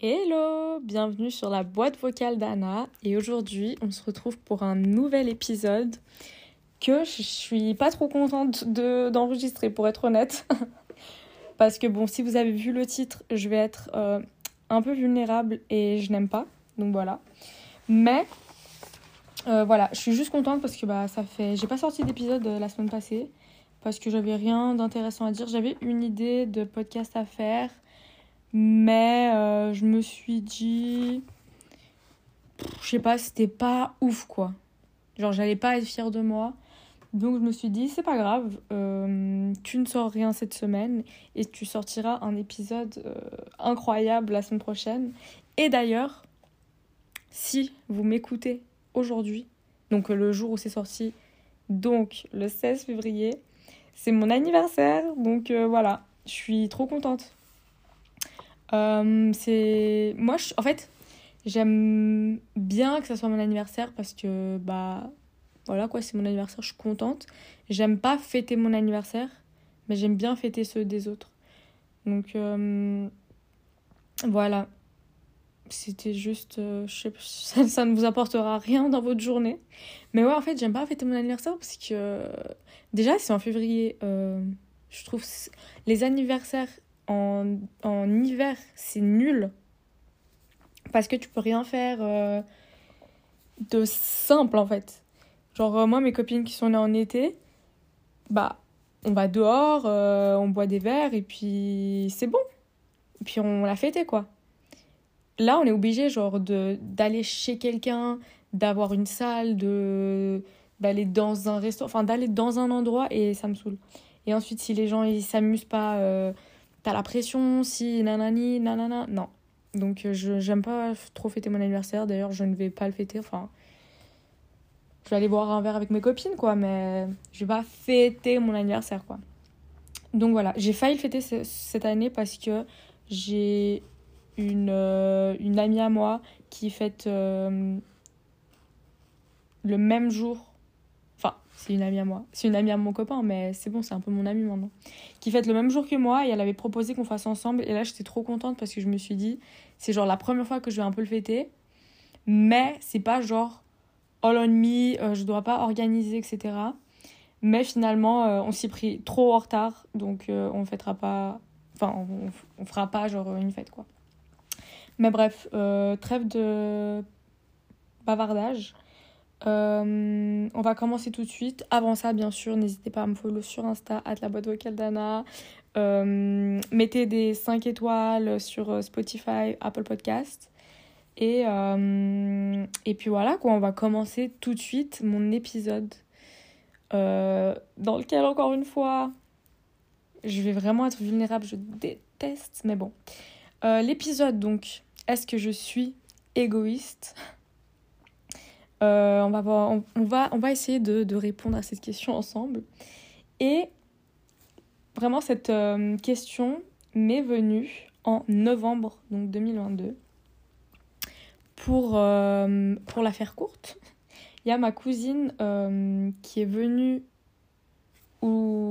Hello, bienvenue sur la boîte vocale d'Anna et aujourd'hui on se retrouve pour un nouvel épisode que je suis pas trop contente de, d'enregistrer pour être honnête. Parce que bon si vous avez vu le titre je vais être euh, un peu vulnérable et je n'aime pas donc voilà. Mais euh, voilà je suis juste contente parce que bah ça fait j'ai pas sorti d'épisode euh, la semaine passée parce que j'avais rien d'intéressant à dire j'avais une idée de podcast à faire mais euh, je me suis dit. Je sais pas, c'était pas ouf quoi. Genre, j'allais pas être fière de moi. Donc, je me suis dit, c'est pas grave, tu ne sors rien cette semaine et tu sortiras un épisode incroyable la semaine prochaine. Et d'ailleurs, si vous m'écoutez aujourd'hui, donc le jour où c'est sorti, donc le 16 février, c'est mon anniversaire. Donc voilà, je suis trop contente. Euh, c'est moi en fait j'aime bien que ça soit mon anniversaire parce que bah voilà quoi c'est mon anniversaire je suis contente j'aime pas fêter mon anniversaire mais j'aime bien fêter ceux des autres donc euh, voilà c'était juste euh, je sais, ça, ça ne vous apportera rien dans votre journée mais ouais en fait j'aime pas fêter mon anniversaire parce que déjà c'est en février je trouve les anniversaires en, en hiver, c'est nul. Parce que tu peux rien faire euh, de simple en fait. Genre, euh, moi, mes copines qui sont nées en été, bah, on va dehors, euh, on boit des verres et puis c'est bon. Et puis on l'a fêté quoi. Là, on est obligé, genre, d'aller chez quelqu'un, d'avoir une salle, de d'aller dans un restaurant, enfin d'aller dans un endroit et ça me saoule. Et ensuite, si les gens ils s'amusent pas t'as la pression, si nanani, nanana. Non. Donc euh, je j'aime pas trop fêter mon anniversaire. D'ailleurs, je ne vais pas le fêter. Enfin, je vais aller boire un verre avec mes copines, quoi. Mais je vais pas fêter mon anniversaire, quoi. Donc voilà, j'ai failli le fêter cette année parce que j'ai une, euh, une amie à moi qui fête euh, le même jour c'est une amie à moi. C'est une amie à mon copain, mais c'est bon, c'est un peu mon amie maintenant. Qui fête le même jour que moi et elle avait proposé qu'on fasse ensemble. Et là, j'étais trop contente parce que je me suis dit, c'est genre la première fois que je vais un peu le fêter. Mais c'est pas genre all on me, euh, je dois pas organiser, etc. Mais finalement, on s'y pris trop en retard. Donc on fêtera pas. Enfin, on, fera pas genre une fête quoi. Mais bref, trêve de bavardage. Euh, on va commencer tout de suite. Avant ça, bien sûr, n'hésitez pas à me follow sur Insta, at la boîte vocale d'Anna. Euh, mettez des 5 étoiles sur euh, Spotify, Apple Podcast. Et, et puis voilà, quoi, on va commencer tout de suite mon épisode dans lequel, encore une fois, je vais vraiment être vulnérable. Je déteste, mais bon. L'épisode, donc, est-ce que je suis égoïste euh, on, va essayer de, répondre à cette question ensemble. Et vraiment, cette euh, question m'est venue en novembre donc 2022. Pour, euh, pour la faire courte, il y a ma cousine qui est venue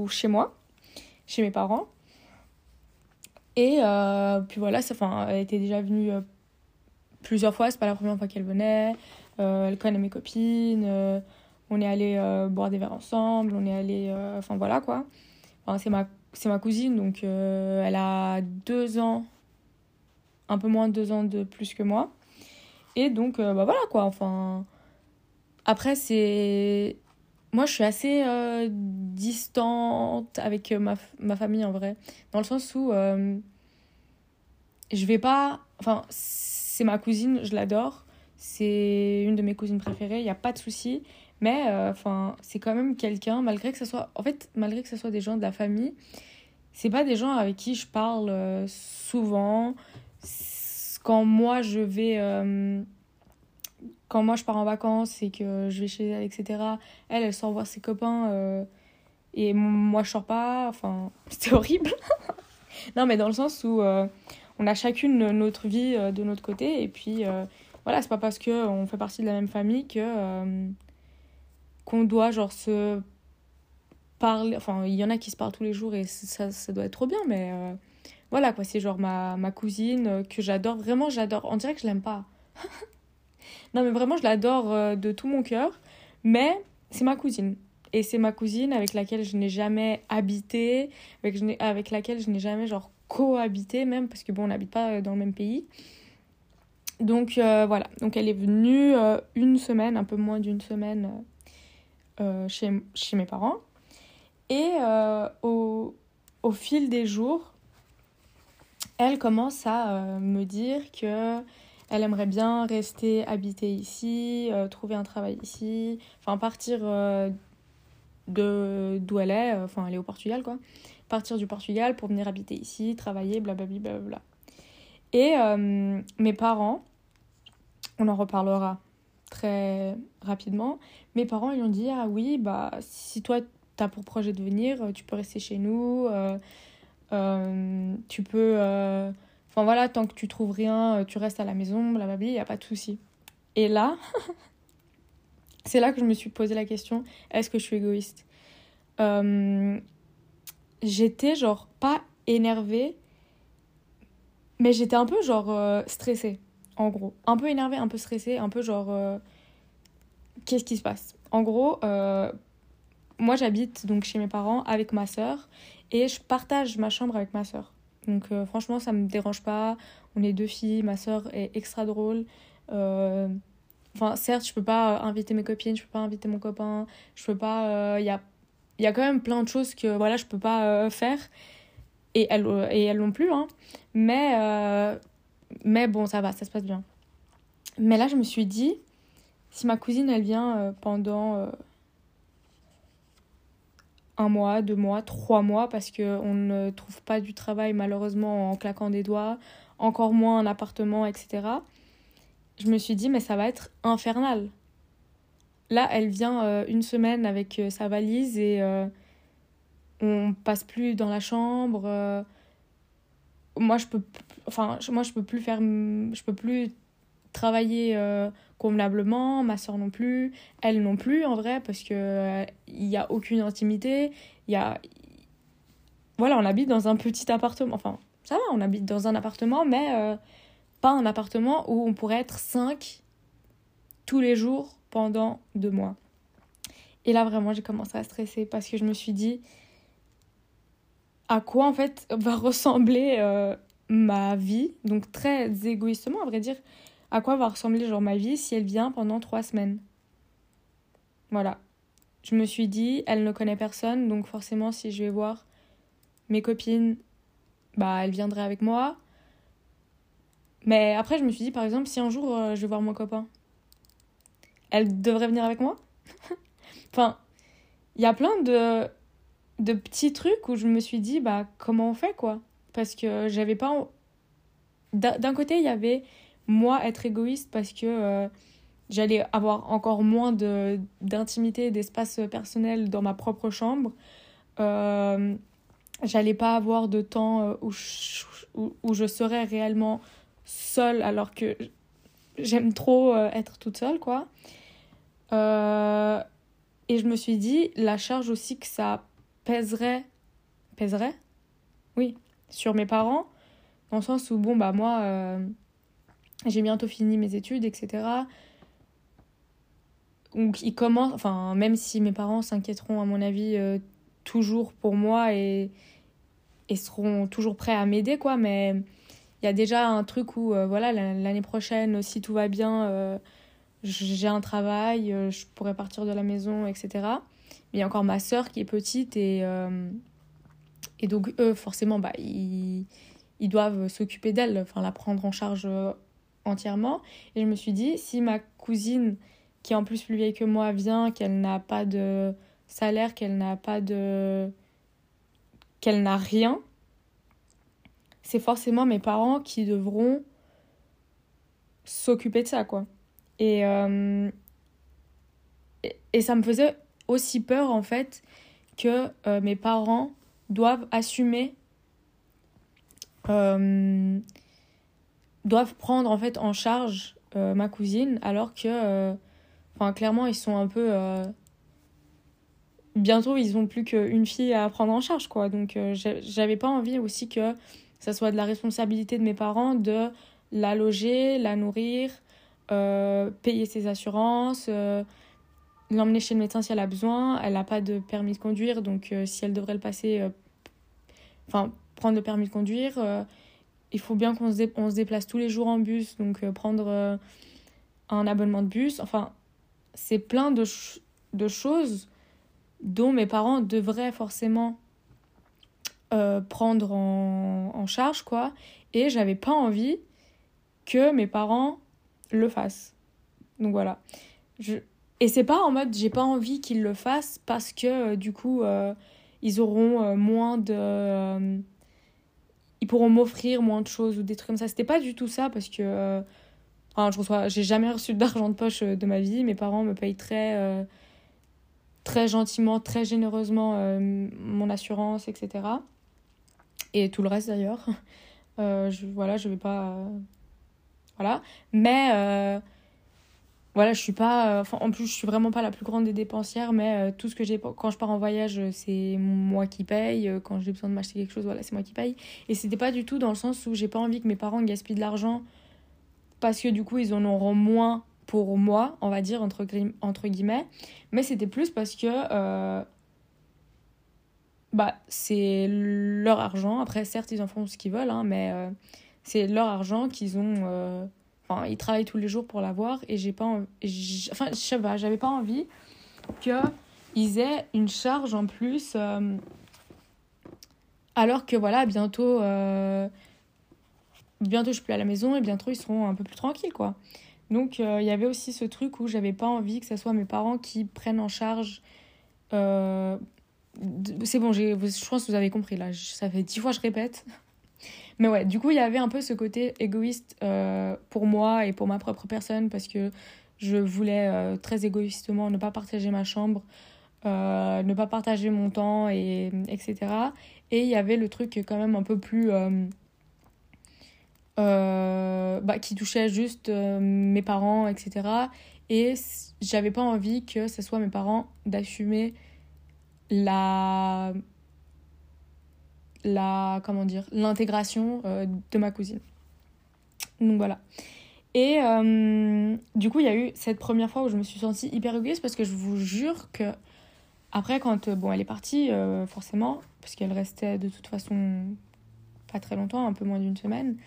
chez moi, chez mes parents. Et puis voilà, ça, elle était déjà venue plusieurs fois, c'est pas la première fois qu'elle venait. Euh, elle connaît mes copines, euh, on est allé euh, boire des verres ensemble, on est allé. Enfin voilà quoi. C'est ma, ma cousine, donc elle a deux ans, un peu moins de deux ans de plus que moi. Et donc, bah voilà quoi. Enfin. Après, c'est. Moi, je suis assez distante avec ma, ma famille en vrai. Dans le sens où. je vais pas. Enfin, c'est ma cousine, je l'adore. C'est une de mes cousines préférées, il n'y a pas de souci. Mais euh, c'est quand même quelqu'un, malgré que ce soit. En fait, malgré que ce soit des gens de la famille, c'est pas des gens avec qui je parle euh, souvent. Quand moi je vais. Euh, quand moi je pars en vacances et que je vais chez elle, etc., elle, elle sort voir ses copains et moi je sors pas. Enfin, c'est horrible. non, mais dans le sens où on a chacune notre vie de notre côté et puis voilà, c'est pas parce qu'on fait partie de la même famille que, euh, qu'on doit genre se parler. Enfin, il y en a qui se parlent tous les jours et ça, ça doit être trop bien, mais euh, voilà quoi, c'est genre ma, ma cousine euh, que j'adore. Vraiment, j'adore. On dirait que je l'aime pas. non, mais vraiment, je l'adore euh, de tout mon cœur, mais c'est ma cousine. Et c'est ma cousine avec laquelle je n'ai jamais habité, avec, avec laquelle je n'ai jamais genre cohabité même, parce que bon, on n'habite pas dans le même pays. Donc voilà, donc elle est venue une semaine, un peu moins d'une semaine chez, chez mes parents. Et euh, au, au, fil des jours, elle commence à euh, me dire que elle aimerait bien rester habiter ici, euh, trouver un travail ici, enfin partir de d'où elle est, enfin elle est au Portugal quoi, partir du Portugal pour venir habiter ici, travailler, blablabla. Bla, bla. Et mes parents, on en reparlera très rapidement, mes parents ils ont dit ah oui bah si toi tu pour projet de venir, euh, tu peux rester chez nous, euh, euh, tu peux... Enfin voilà, tant que tu trouves rien, tu restes à la maison, blablabla, il n'y a pas de souci. Et là, c'est là que je me suis posé la question, est-ce que je suis égoïste? J'étais genre pas énervée, mais j'étais un peu genre stressée, en gros. Un peu énervée, un peu stressée, un peu genre... Qu'est-ce qui se passe? En gros, moi j'habite donc chez mes parents avec ma sœur et je partage ma chambre avec ma sœur. Donc euh, franchement ça me dérange pas. On est deux filles, ma sœur est extra drôle. Euh, enfin certes je peux pas inviter mes copines, je peux pas inviter mon copain, je peux pas... Il euh, y a, y a quand même plein de choses que voilà je peux pas faire. Et elles, et elles non plus. Hein. Mais, mais bon ça va, ça se passe bien. Mais là je me suis dit, si ma cousine elle vient pendant un mois, deux mois, trois mois, parce qu'on ne trouve pas du travail malheureusement en claquant des doigts, encore moins un appartement, etc. Je me suis dit, mais ça va être infernal. Là, elle vient euh, une semaine avec euh, sa valise et euh, on passe plus dans la chambre. moi, je peux, enfin, moi, je peux plus faire, je peux plus travailler convenablement, ma soeur non plus, elle non plus en vrai, parce que euh, il n'y a aucune intimité. Il y a. Voilà, on habite dans un petit appartement. Enfin, ça va, on habite dans un appartement, mais euh, pas un appartement où on pourrait être cinq tous les jours pendant deux mois. Et là, vraiment, j'ai commencé à stresser parce que je me suis dit à quoi en fait va ressembler euh, ma vie? Donc, très égoïstement, à vrai dire, à quoi va ressembler genre ma vie si elle vient pendant trois semaines. Voilà. Je me suis dit, elle ne connaît personne, donc forcément si je vais voir mes copines, bah elle viendrait avec moi. Mais après je me suis dit par exemple si un jour euh, je vais voir mon copain, elle devrait venir avec moi? enfin, il y a plein de de petits trucs où je me suis dit bah comment on fait quoi? Parce que j'avais pas d'un côté il y avait moi être égoïste parce que euh, j'allais avoir encore moins d'intimité, d'espace personnel dans ma propre chambre. Euh, j'allais pas avoir de temps euh, où je, où, je serais réellement seule alors que j'aime trop être toute seule quoi. et je me suis dit la charge aussi que ça pèserait pèserait? Oui sur mes parents dans le sens où bon bah moi j'ai bientôt fini mes études, etc. Donc ils commencent, enfin même si mes parents s'inquiéteront à mon avis euh, toujours pour moi et, et seront toujours prêts à m'aider quoi, mais il y a déjà un truc où euh, voilà l'année prochaine si tout va bien, euh, j'ai un travail, je pourrais partir de la maison, etc. Mais il y a encore ma sœur qui est petite et et donc eux forcément bah ils, ils doivent s'occuper d'elle, enfin la prendre en charge entièrement. Et je me suis dit, si ma cousine, qui est en plus plus vieille que moi, vient, qu'elle n'a pas de salaire, qu'elle n'a pas de. qu'elle n'a rien, c'est forcément mes parents qui devront s'occuper de ça, quoi. Et, euh, ça me faisait aussi peur, en fait, que euh, mes parents doivent assumer euh, doivent prendre en fait en charge euh, ma cousine alors que euh, enfin clairement ils sont un peu euh, bientôt ils ont plus qu'une fille à prendre en charge quoi donc j'avais pas envie aussi que ça soit de la responsabilité de mes parents de la loger la nourrir payer ses assurances l'emmener chez le médecin si elle a besoin. Elle n'a pas de permis de conduire, donc si elle devrait le passer, enfin, prendre le permis de conduire, il faut bien qu'on se, déplace tous les jours en bus, donc prendre un abonnement de bus. Enfin, c'est plein de, choses dont mes parents devraient forcément prendre en, charge, quoi. Et j'avais pas envie que mes parents le fassent. Donc voilà. Je, et c'est pas en mode j'ai pas envie qu'ils le fassent parce que euh, du coup euh, ils auront euh, moins de. Ils pourront m'offrir moins de choses ou des trucs comme ça. C'était pas du tout ça parce que. enfin, je reçois. J'ai jamais reçu d'argent de poche de ma vie. Mes parents me payent très. très gentiment, très généreusement mon assurance, etc. Et tout le reste d'ailleurs. je, voilà, je vais pas. voilà. Mais voilà, je suis pas. Euh, enfin, en plus, je suis vraiment pas la plus grande des dépensières, mais euh, tout ce que j'ai. Quand je pars en voyage, euh, c'est moi qui paye. Quand j'ai besoin de m'acheter quelque chose, voilà, c'est moi qui paye. Et c'était pas du tout dans le sens où j'ai pas envie que mes parents gaspillent de l'argent parce que du coup, ils en auront moins pour moi, on va dire, entre, entre guillemets. Mais c'était plus parce que. bah, c'est leur argent. Après, certes, ils en font ce qu'ils veulent, hein, mais c'est leur argent qu'ils ont Enfin, ils travaillent tous les jours pour l'avoir et j'ai pas enfin je sais pas j'avais pas envie que ils aient une charge en plus euh, alors que voilà bientôt euh, bientôt je suis plus à la maison et bientôt ils seront un peu plus tranquilles quoi. Donc euh, il y avait aussi ce truc où j'avais pas envie que ce soit mes parents qui prennent en charge c'est bon je pense que vous avez compris là ça fait dix fois que je répète mais ouais, du coup, il y avait un peu ce côté égoïste euh, pour moi et pour ma propre personne parce que je voulais euh, très égoïstement ne pas partager ma chambre, euh, ne pas partager mon temps, et, etc. Et il y avait le truc quand même un peu plus... bah, qui touchait juste mes parents, etc. Et j'avais pas envie que ce soit mes parents d'assumer la la comment dire l'intégration euh, de ma cousine. Donc voilà. Et euh, du coup, il y a eu cette première fois où je me suis sentie hyper égoïste parce que je vous jure que après, quand bon, elle est partie, euh, forcément, parce qu'elle restait de toute façon pas très longtemps, un peu moins d'une semaine.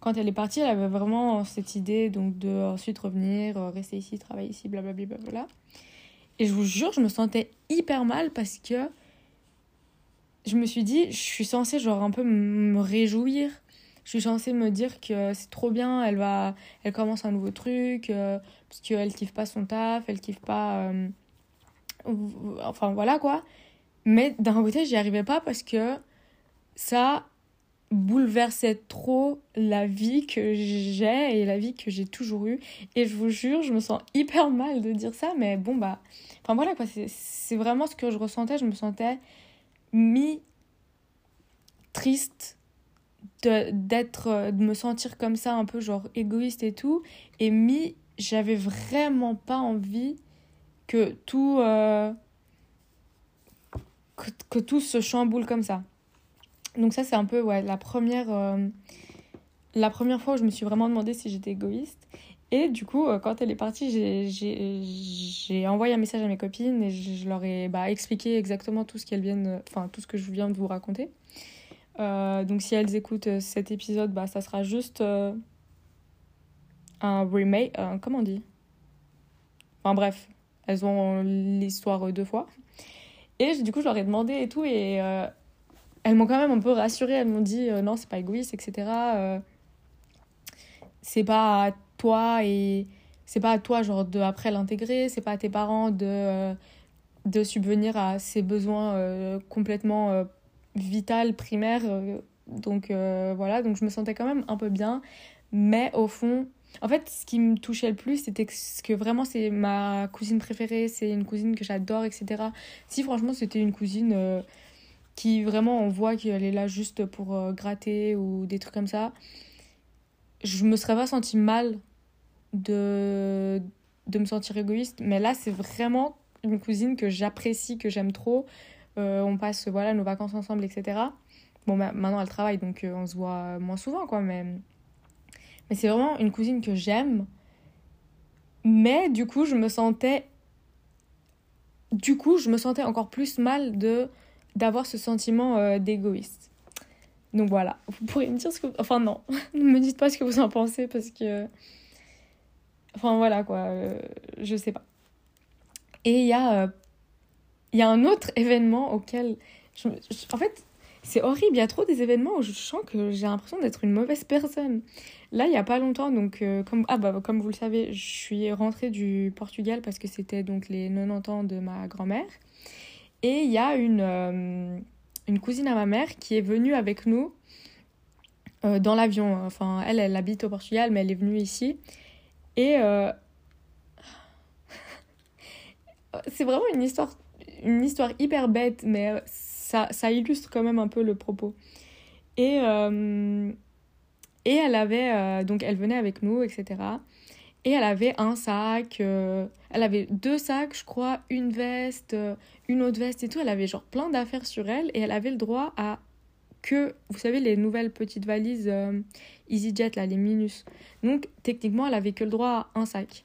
Quand elle est partie, elle avait vraiment cette idée donc de ensuite revenir, rester ici, travailler ici, blablabla. Bla, Et je vous jure, je me sentais hyper mal parce que je me suis dit, je suis censée genre un peu me réjouir. Je suis censée me dire que c'est trop bien, elle va, elle commence un nouveau truc, euh, parce qu'elle kiffe pas son taf, elle kiffe pas, euh, enfin voilà quoi. Mais d'un côté, j'y arrivais pas parce que ça bouleversait trop la vie que j'ai et la vie que j'ai toujours eue. Et je vous jure, je me sens hyper mal de dire ça, mais bon bah, enfin voilà quoi, c'est vraiment ce que je ressentais. Je me sentais mi triste de d'être de me sentir comme ça un peu genre égoïste et tout. Et mi j'avais vraiment pas envie que tout euh, que, tout se chamboule comme ça. Donc ça c'est un peu la première euh, la première fois où je me suis vraiment demandé si j'étais égoïste et du coup, euh, quand elle est partie, j'ai envoyé un message à mes copines et je, leur ai bah, expliqué exactement tout ce qu'elles viennent, enfin tout ce que je viens de vous raconter. Euh, donc si elles écoutent euh, cet épisode, bah, ça sera juste un remake, comment on dit? Enfin bref, elles ont l'histoire deux fois. Et du coup, je leur ai demandé et tout, et elles m'ont quand même un peu rassurée. Elles m'ont dit non, c'est pas égoïste, etc. c'est pas toi et c'est pas à toi genre de après l'intégrer c'est pas à tes parents de euh, de subvenir à ses besoins euh, complètement euh, vital primaires donc voilà donc je me sentais quand même un peu bien mais au fond en fait ce qui me touchait le plus c'était que, vraiment c'est ma cousine préférée c'est une cousine que j'adore etc si franchement c'était une cousine qui vraiment on voit qu'elle est là juste pour gratter ou des trucs comme ça je me serais pas sentie mal de, de me sentir égoïste. Mais là, c'est vraiment une cousine que j'apprécie, que j'aime trop. on passe voilà nos vacances ensemble, etc. Bon, maintenant elle travaille, donc on se voit moins souvent, quoi. Mais, mais c'est vraiment une cousine que j'aime. Mais du coup, je me sentais du coup, je me sentais encore plus mal de d'avoir ce sentiment euh, d'égoïste. Donc voilà, vous pourrez me dire ce que... Enfin non, ne me dites pas ce que vous en pensez parce que... Enfin voilà quoi, euh, je sais pas. Et il y, a, euh, y a un autre événement auquel... En fait, c'est horrible, il y a trop des événements où je sens que j'ai l'impression d'être une mauvaise personne. Là, il n'y a pas longtemps, donc comme, ah bah, comme vous le savez, je suis rentrée du Portugal parce que c'était donc les 90 ans de ma grand-mère. Et il y a une, euh, une cousine à ma mère qui est venue avec nous euh, dans l'avion. Enfin, elle, elle habite au Portugal, mais elle est venue ici. Et euh, c'est vraiment une histoire, une histoire hyper bête, mais ça, ça illustre quand même un peu le propos. Et, et elle avait, donc elle venait avec nous, etc. Et elle avait un sac, euh, elle avait deux sacs, je crois, une veste, euh, une autre veste et tout. Elle avait genre plein d'affaires sur elle et elle avait le droit à que, vous savez, les nouvelles petites valises euh, EasyJet, là, les Minus. Donc, techniquement, elle avait que le droit à un sac.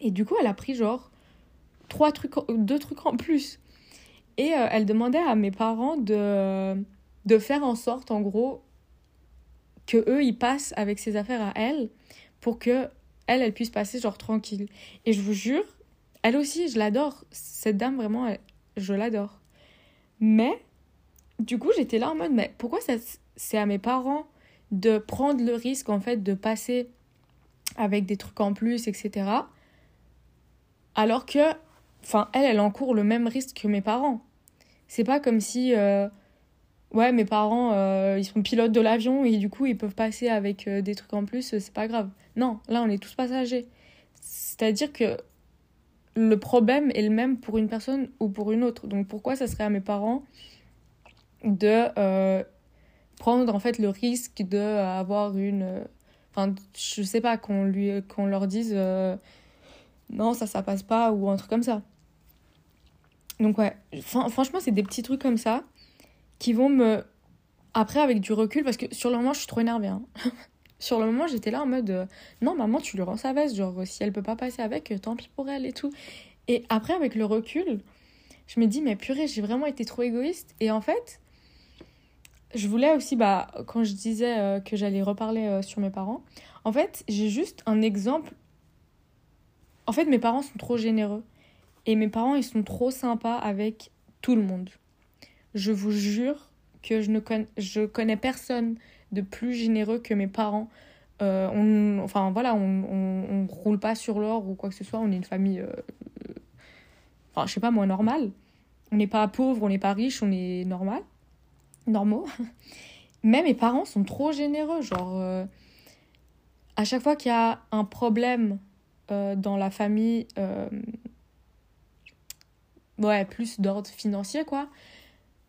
Et du coup, elle a pris genre trois trucs, deux trucs en plus. Et elle demandait à mes parents de, de faire en sorte, en gros, que eux, ils passent avec ses affaires à elle pour que elle, elle puisse passer genre tranquille. Et je vous jure, elle aussi, je l'adore. Cette dame, vraiment, je l'adore. Mais, du coup, j'étais là en mode, mais pourquoi c'est à mes parents de prendre le risque, en fait, de passer avec des trucs en plus, etc. Alors que, enfin, elle, elle encourt le même risque que mes parents. C'est pas comme si, euh, ouais, mes parents, euh, ils sont pilotes de l'avion et du coup, ils peuvent passer avec euh, des trucs en plus, c'est pas grave. Non, là, on est tous passagers. C'est-à-dire que le problème est le même pour une personne ou pour une autre. Donc pourquoi ça serait à mes parents de euh, prendre en fait le risque de avoir une enfin je sais pas qu'on leur dise euh, non ça ça passe pas ou un truc comme ça. Donc ouais, franchement c'est des petits trucs comme ça qui vont me après avec du recul parce que sur le moment je suis trop énervée hein. sur le moment, j'étais là en mode euh, non, maman, tu lui rends sa veste. Genre, si elle peut pas passer avec, euh, tant pis pour elle et tout. Et après, avec le recul, je me dis, mais purée, j'ai vraiment été trop égoïste. Et en fait, je voulais aussi, bah, quand je disais euh, que j'allais reparler sur mes parents, en fait, j'ai juste un exemple. En fait, mes parents sont trop généreux. Et mes parents, ils sont trop sympas avec tout le monde. Je vous jure que je ne je connais personne de plus généreux que mes parents. Euh, on, enfin voilà, on, on, roule pas sur l'or ou quoi que ce soit. On est une famille, euh, enfin je sais pas moi, normale. On n'est pas pauvre, on n'est pas riche, on est normal, normaux. Mais mes parents sont trop généreux. Genre, euh, à chaque fois qu'il y a un problème dans la famille, ouais, plus d'ordre financier, quoi,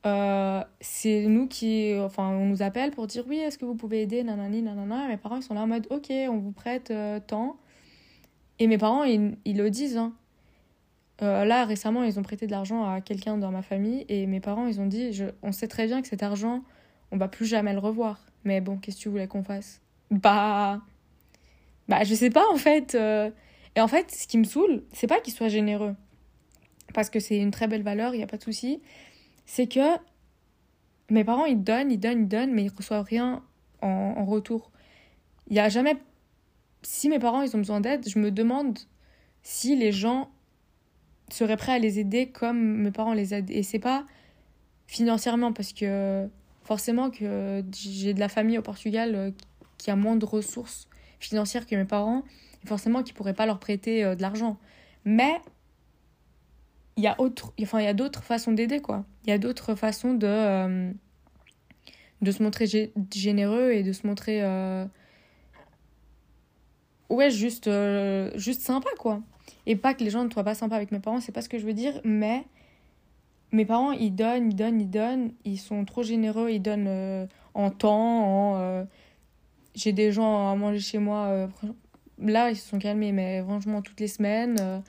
euh, c'est nous qui enfin on nous appelle pour dire oui est-ce que vous pouvez aider nanani nanana mes parents ils sont là en mode ok on vous prête euh, tant et mes parents ils, ils le disent hein. Euh, là récemment ils ont prêté de l'argent à quelqu'un dans ma famille et mes parents ils ont dit on sait très bien que cet argent on va plus jamais le revoir. Mais bon qu'est-ce que tu voulais qu'on fasse? Bah bah je sais pas en fait et en fait ce qui me saoule c'est pas qu'ils soient généreux. Parce que c'est une très belle valeur il y a pas de souci. C'est que mes parents, ils donnent, ils donnent, ils donnent, mais ils reçoivent rien en, retour. Il y a jamais... Si mes parents, ils ont besoin d'aide, je me demande si les gens seraient prêts à les aider comme mes parents les aident. Et c'est pas financièrement, parce que forcément que j'ai de la famille au Portugal euh, qui a moins de ressources financières que mes parents, et forcément qu'ils pourraient pas leur prêter euh, de l'argent. Mais il y a autre, enfin il y a d'autres façons d'aider quoi. Il y a d'autres façons de euh, de se montrer généreux et de se montrer ouais juste juste sympa quoi. Et pas que les gens ne soient pas sympas avec mes parents, c'est pas ce que je veux dire, mais mes parents ils donnent, ils donnent, ils donnent, ils sont trop généreux, ils donnent en temps, en j'ai des gens à manger chez moi là ils se sont calmés mais franchement toutes les semaines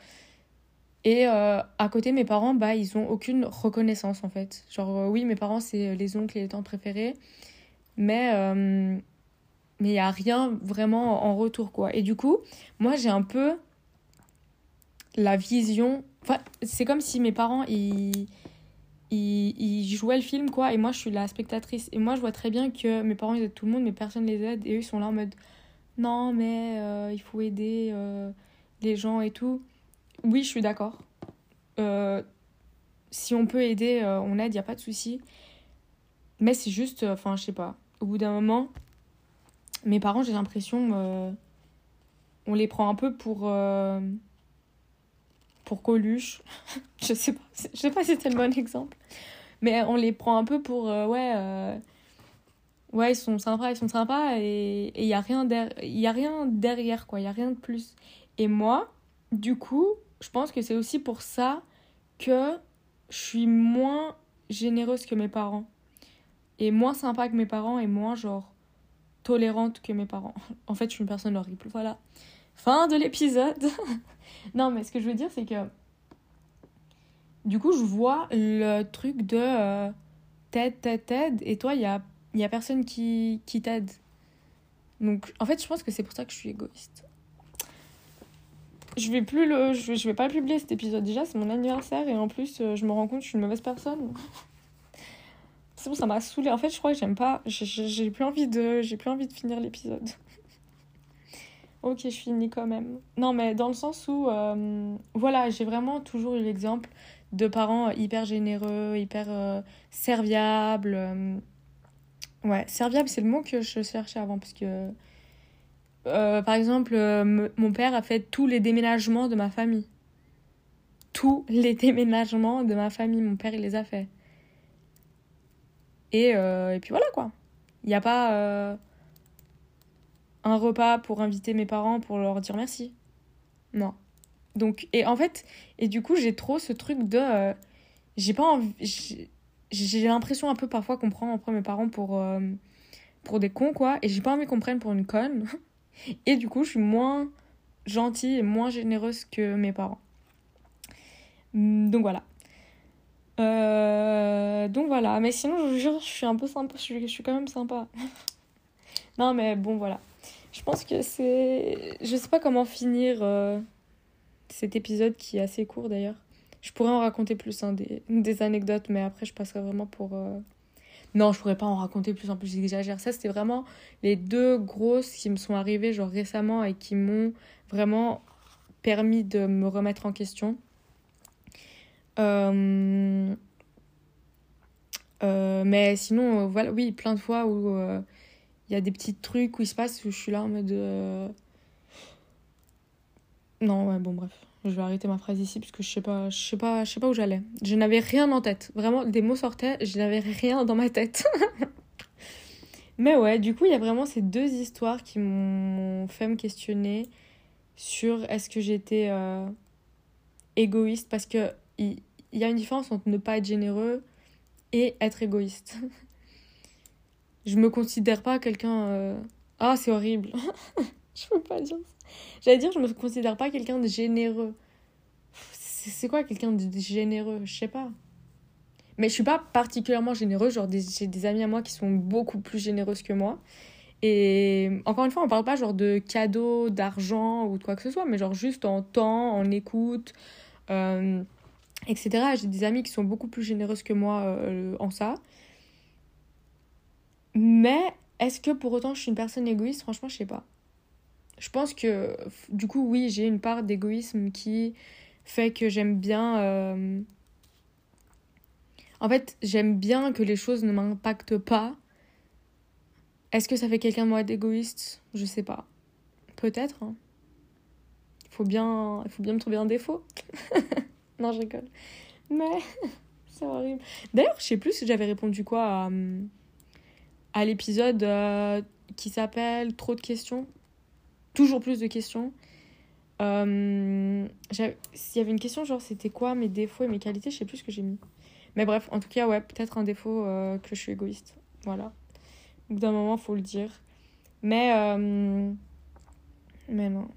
Et euh, à côté, mes parents, bah, ils ont aucune reconnaissance en fait. Genre, euh, oui, mes parents, c'est les oncles et les tantes préférés, mais euh, mais il n'y a rien vraiment en retour quoi. Et du coup, moi, j'ai un peu la vision. Enfin, c'est comme si mes parents, ils... ils, jouaient le film quoi, et moi, je suis la spectatrice. Et moi, je vois très bien que mes parents, ils aident tout le monde, mais personne les aide, et eux, ils sont là en mode non, mais il faut aider les gens et tout. Oui, je suis d'accord. Euh, si on peut aider, euh, on aide, il n'y a pas de souci. Mais c'est juste, euh, enfin, je sais pas. Au bout d'un moment, mes parents, j'ai l'impression, on les prend un peu pour. Pour Coluche. je sais pas, je sais pas si c'était le bon exemple. Mais on les prend un peu pour. ouais. ouais, ils sont sympas, ils sont sympas. Et il n'y a, rien a rien derrière, quoi. Il n'y a rien de plus. Et moi, du coup, je pense que c'est aussi pour ça que je suis moins généreuse que mes parents. Et moins sympa que mes parents et moins genre tolérante que mes parents. En fait, je suis une personne horrible. Voilà. Fin de l'épisode. non, mais ce que je veux dire, c'est que du coup, je vois le truc de euh, t'aide, t'aide, t'aide, et toi, il y a, y a personne qui, qui t'aide. Donc, en fait, je pense que c'est pour ça que je suis égoïste. Je vais plus le je vais, pas publier cet épisode. Déjà c'est mon anniversaire et en plus euh, je me rends compte que je suis une mauvaise personne. C'est bon ça m'a saoulé en fait je crois que j'aime pas j'ai plus envie de j'ai plus envie de finir l'épisode ok je finis quand même non mais dans le sens où euh, voilà j'ai vraiment toujours eu l'exemple de parents hyper généreux hyper euh, serviables ouais serviable c'est le mot que je cherchais avant parce que euh, par exemple, euh, mon père a fait tous les déménagements de ma famille. Tous les déménagements de ma famille, mon père, il les a fait. Et, euh, et puis voilà quoi. Il n'y a pas un repas pour inviter mes parents pour leur dire merci. Non. Donc, et en fait, et du coup, j'ai trop ce truc de. j'ai pas envie. J'ai l'impression un peu parfois qu'on prend après mes parents pour, pour des cons, quoi. Et j'ai pas envie qu'on prenne pour une conne. Et du coup, je suis moins gentille et moins généreuse que mes parents. Mm, donc voilà. Euh, donc voilà. Mais sinon, je vous jure, je suis un peu sympa. Je suis, je suis quand même sympa. non, mais bon, voilà. Je pense que c'est. Je sais pas comment finir euh, cet épisode qui est assez court d'ailleurs. Je pourrais en raconter plus, hein, des, anecdotes, mais après, je passerai vraiment pour. Euh, non, je pourrais pas en raconter plus, en plus j'exagère. Ça, c'était vraiment les deux grosses qui me sont arrivées genre récemment et qui m'ont vraiment permis de me remettre en question. Euh, mais sinon, voilà, oui, plein de fois où il y a des petits trucs où il se passe où je suis là en mode. Non, ouais, bon, bref je vais arrêter ma phrase ici parce que je sais pas, je sais pas, je sais pas où j'allais. Je n'avais rien en tête. Vraiment, des mots sortaient, je n'avais rien dans ma tête. Mais ouais, du coup, il y a vraiment ces deux histoires qui m'ont fait me questionner sur est-ce que j'étais euh, égoïste parce que il y, a une différence entre ne pas être généreux et être égoïste. je me considère pas quelqu'un. Euh, ah, c'est horrible. je peux pas dire ça. J'allais dire, je me considère pas quelqu'un de généreux. C'est quoi quelqu'un de généreux? Je sais pas. Mais je suis pas particulièrement généreux. Genre, j'ai des amis à moi qui sont beaucoup plus généreuses que moi. Et encore une fois, on parle pas genre de cadeaux, d'argent ou de quoi que ce soit, mais genre juste en temps, en écoute, euh, etc. J'ai des amis qui sont beaucoup plus généreuses que moi euh, en ça. Mais est-ce que pour autant je suis une personne égoïste? Franchement, je sais pas je pense que du coup, oui, j'ai une part d'égoïsme qui fait que j'aime bien. Euh, en fait, j'aime bien que les choses ne m'impactent pas. Est-ce que ça fait quelqu'un de moi d'égoïste? Je sais pas. Peut-être. Hein. Il faut bien, il faut bien me trouver un défaut. non, je rigole. Mais c'est horrible. D'ailleurs, je sais plus si j'avais répondu quoi à, à l'épisode euh, qui s'appelle Trop de questions toujours plus de questions. Euh, S'il y avait une question, genre c'était quoi mes défauts et mes qualités, je sais plus ce que j'ai mis. Mais bref, en tout cas, ouais, peut-être un défaut euh, que je suis égoïste. Voilà. D'un moment, faut le dire. Mais. Mais non.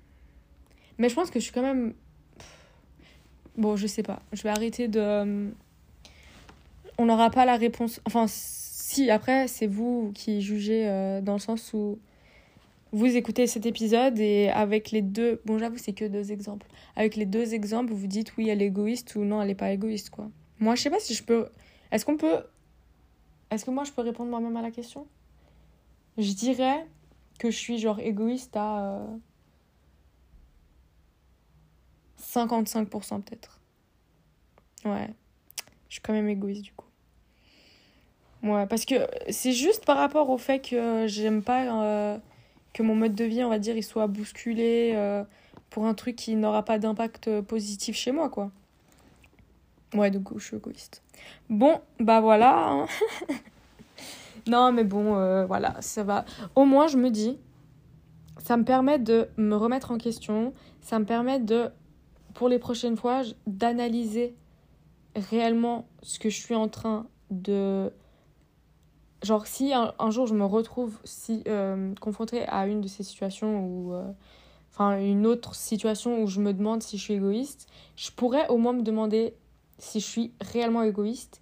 Mais je pense que je suis quand même. Bon, je sais pas. Je vais arrêter de. On n'aura pas la réponse. Enfin, si, après, c'est vous qui jugez euh, dans le sens où vous écoutez cet épisode et avec les deux. Bon, j'avoue, c'est que deux exemples. Avec les deux exemples, vous dites oui, elle est égoïste ou non, elle est pas égoïste, quoi. Moi, je sais pas si je peux. Est-ce qu'on peut. Est-ce que moi, je peux répondre moi-même à la question? Je dirais que je suis genre égoïste à. 55% peut-être. Ouais. Je suis quand même égoïste du coup. Ouais, parce que c'est juste par rapport au fait que j'aime pas euh, que mon mode de vie, on va dire, il soit bousculé euh, pour un truc qui n'aura pas d'impact positif chez moi, quoi. Ouais, coup, je suis égoïste. Bon, bah voilà. Hein. non, mais bon, euh, voilà, ça va. Au moins, je me dis, ça me permet de me remettre en question, ça me permet de pour les prochaines fois, d'analyser réellement ce que je suis en train de... Genre si un, jour je me retrouve si, euh, confrontée à une de ces situations ou... Euh, enfin une autre situation où je me demande si je suis égoïste, je pourrais au moins me demander si je suis réellement égoïste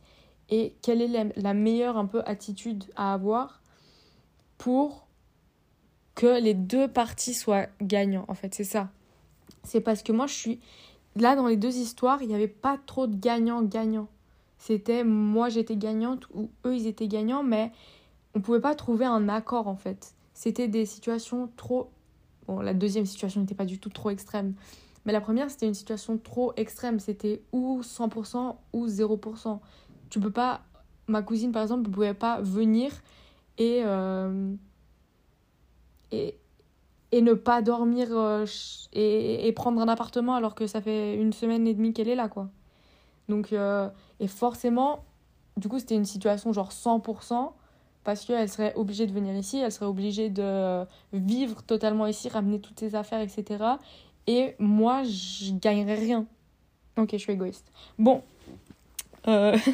et quelle est la, meilleure un peu attitude à avoir pour que les deux parties soient gagnants. En fait, c'est ça c'est parce que moi, je suis. Là, dans les deux histoires, il n'y avait pas trop de gagnants-gagnants. C'était moi, j'étais gagnante ou eux, ils étaient gagnants, mais on pouvait pas trouver un accord, en fait. C'était des situations trop. Bon, la deuxième situation n'était pas du tout trop extrême. Mais la première, c'était une situation trop extrême. C'était ou 100% ou 0%. Tu peux pas. Ma cousine, par exemple, ne pouvait pas venir et. Euh, et, et ne pas dormir euh, et, prendre un appartement alors que ça fait une semaine et demie qu'elle est là, quoi. Donc, euh, et forcément, du coup, c'était une situation genre 100% parce qu'elle serait obligée de venir ici, elle serait obligée de vivre totalement ici, ramener toutes ses affaires, etc. Et moi, je gagnerais rien. Ok, je suis égoïste. Bon. Euh...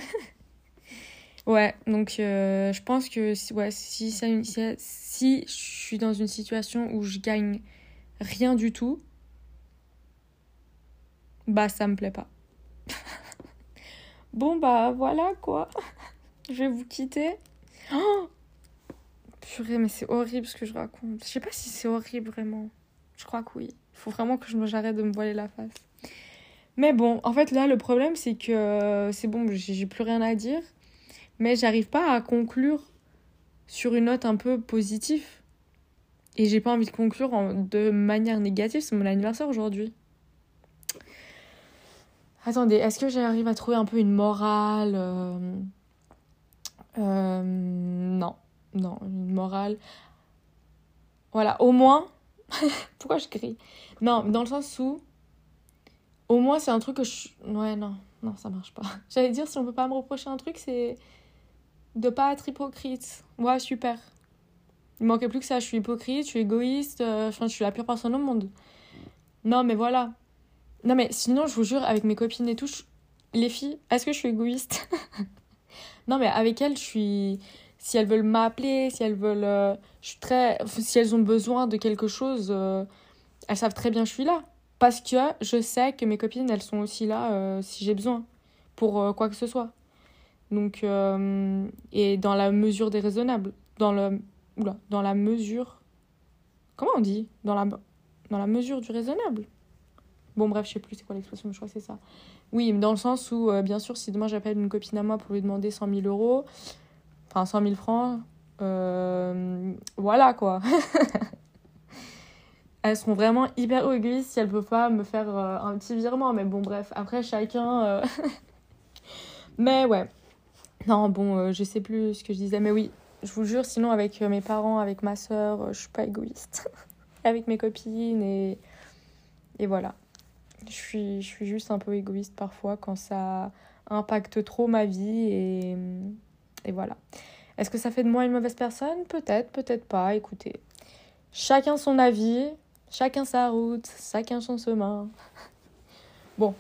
Ouais, donc euh, je pense que ouais, si, si, si je suis dans une situation où je gagne rien du tout, bah ça me plaît pas. bon bah voilà quoi. je vais vous quitter. Oh Purée, mais c'est horrible ce que je raconte. Je sais pas si c'est horrible vraiment. Je crois que oui. Il faut vraiment que je j'arrête de me voiler la face. Mais bon, en fait là le problème c'est que c'est bon, j'ai plus rien à dire mais j'arrive pas à conclure sur une note un peu positive. Et j'ai pas envie de conclure de manière négative, c'est mon anniversaire aujourd'hui. Attendez, est-ce que j'arrive à trouver un peu une morale euh, euh, Non, non, une morale. Voilà, au moins. Pourquoi je crie? Non, dans le sens où. Au moins, c'est un truc que je. Ouais, non, non, ça marche pas. J'allais dire, si on peut pas me reprocher un truc, c'est de pas être hypocrite. Ouais, super. Il manquait plus que ça. Je suis hypocrite, je suis égoïste, euh, je suis la pire personne au monde. Non, mais voilà. Non, mais sinon, je vous jure, avec mes copines et tout, les filles, est-ce que je suis égoïste Non, mais avec elles, je suis. Si elles veulent m'appeler, si elles veulent. Euh, je suis très. Si elles ont besoin de quelque chose, euh, elles savent très bien que je suis là. Parce que je sais que mes copines, elles sont aussi là si j'ai besoin. Pour quoi que ce soit. Donc, euh, et dans la mesure des raisonnables. Dans, le, oula, dans la mesure. Comment on dit? Dans la, dans la mesure du raisonnable. Bon, bref, je sais plus c'est quoi l'expression, je crois que c'est ça. Oui, dans le sens où, euh, bien sûr, si demain j'appelle une copine à moi pour lui demander 100 000 euros, enfin 100 000 francs, euh, voilà quoi. elles seront vraiment hyper égoïstes si elles peuvent pas me faire un petit virement. Mais bon, bref, après chacun. mais ouais, non, bon, euh, je sais plus ce que je disais, mais oui, je vous jure, sinon avec euh, mes parents, avec ma soeur, euh, je suis pas égoïste. avec mes copines et, et voilà. Je suis, je suis juste un peu égoïste parfois quand ça impacte trop ma vie et, et voilà. Est-ce que ça fait de moi une mauvaise personne? Peut-être, peut-être pas. Écoutez, chacun son avis, chacun sa route, chacun son chemin. Bon,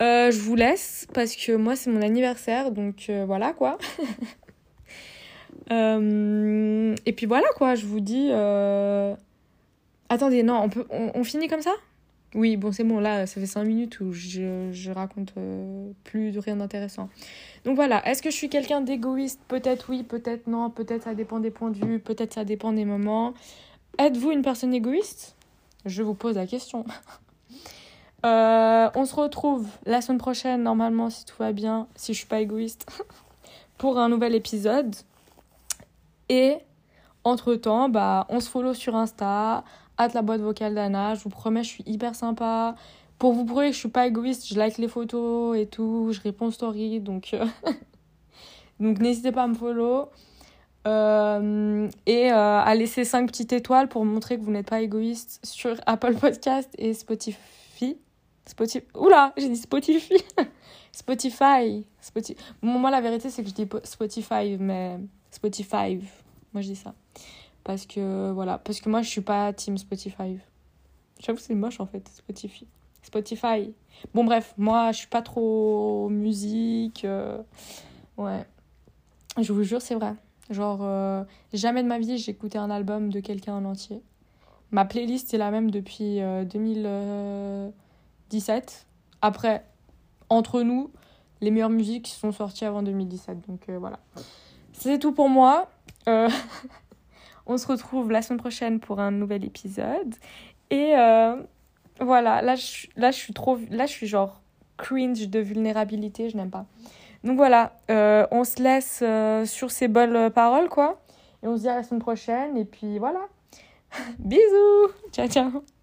euh, je vous laisse parce que moi c'est mon anniversaire, donc euh, voilà quoi. Euh, et puis voilà quoi, je vous dis. Attendez, non, on, peut, on, finit comme ça? Oui, bon, c'est bon, là, ça fait 5 minutes où je, je raconte plus de rien d'intéressant. Donc voilà, est-ce que je suis quelqu'un d'égoïste? Peut-être oui, peut-être non, peut-être ça dépend des points de vue, peut-être ça dépend des moments. Êtes-vous une personne égoïste? Je vous pose la question. Euh, on se retrouve la semaine prochaine, normalement, si tout va bien, si je suis pas égoïste, pour un nouvel épisode. Et entre-temps, bah, on se follow sur Insta, hâte la boîte vocale d'Anna. Je vous promets, je suis hyper sympa. Pour vous prouver que je suis pas égoïste, je like les photos et tout, je réponds stories, donc, euh, donc n'hésitez pas à me follow. Euh, et euh, à laisser 5 petites étoiles pour montrer que vous n'êtes pas égoïste sur Apple Podcast et Spotify. Spotify. Oula, j'ai dit Spotify. Spotify. Spotify. moi, la vérité, c'est que je dis Spotify, mais Spotify. Moi, je dis ça. Parce que, voilà. Parce que moi, je suis pas team Spotify. J'avoue, c'est moche, en fait, Spotify. Spotify. Bon, bref, moi, je suis pas trop musique. Euh, ouais. Je vous jure, c'est vrai. Genre, euh, jamais de ma vie, j'ai écouté un album de quelqu'un en entier. Ma playlist est la même depuis 2017. Après, entre nous, les meilleures musiques sont sorties avant 2017. Donc euh, voilà. C'est tout pour moi. on se retrouve la semaine prochaine pour un nouvel épisode. Et voilà, là je. Là, je suis genre cringe de vulnérabilité, je n'aime pas. Donc voilà, euh, on se laisse euh, sur ces bonnes paroles, quoi. Et on se dit à la semaine prochaine. Et puis voilà. Bisous Ciao, ciao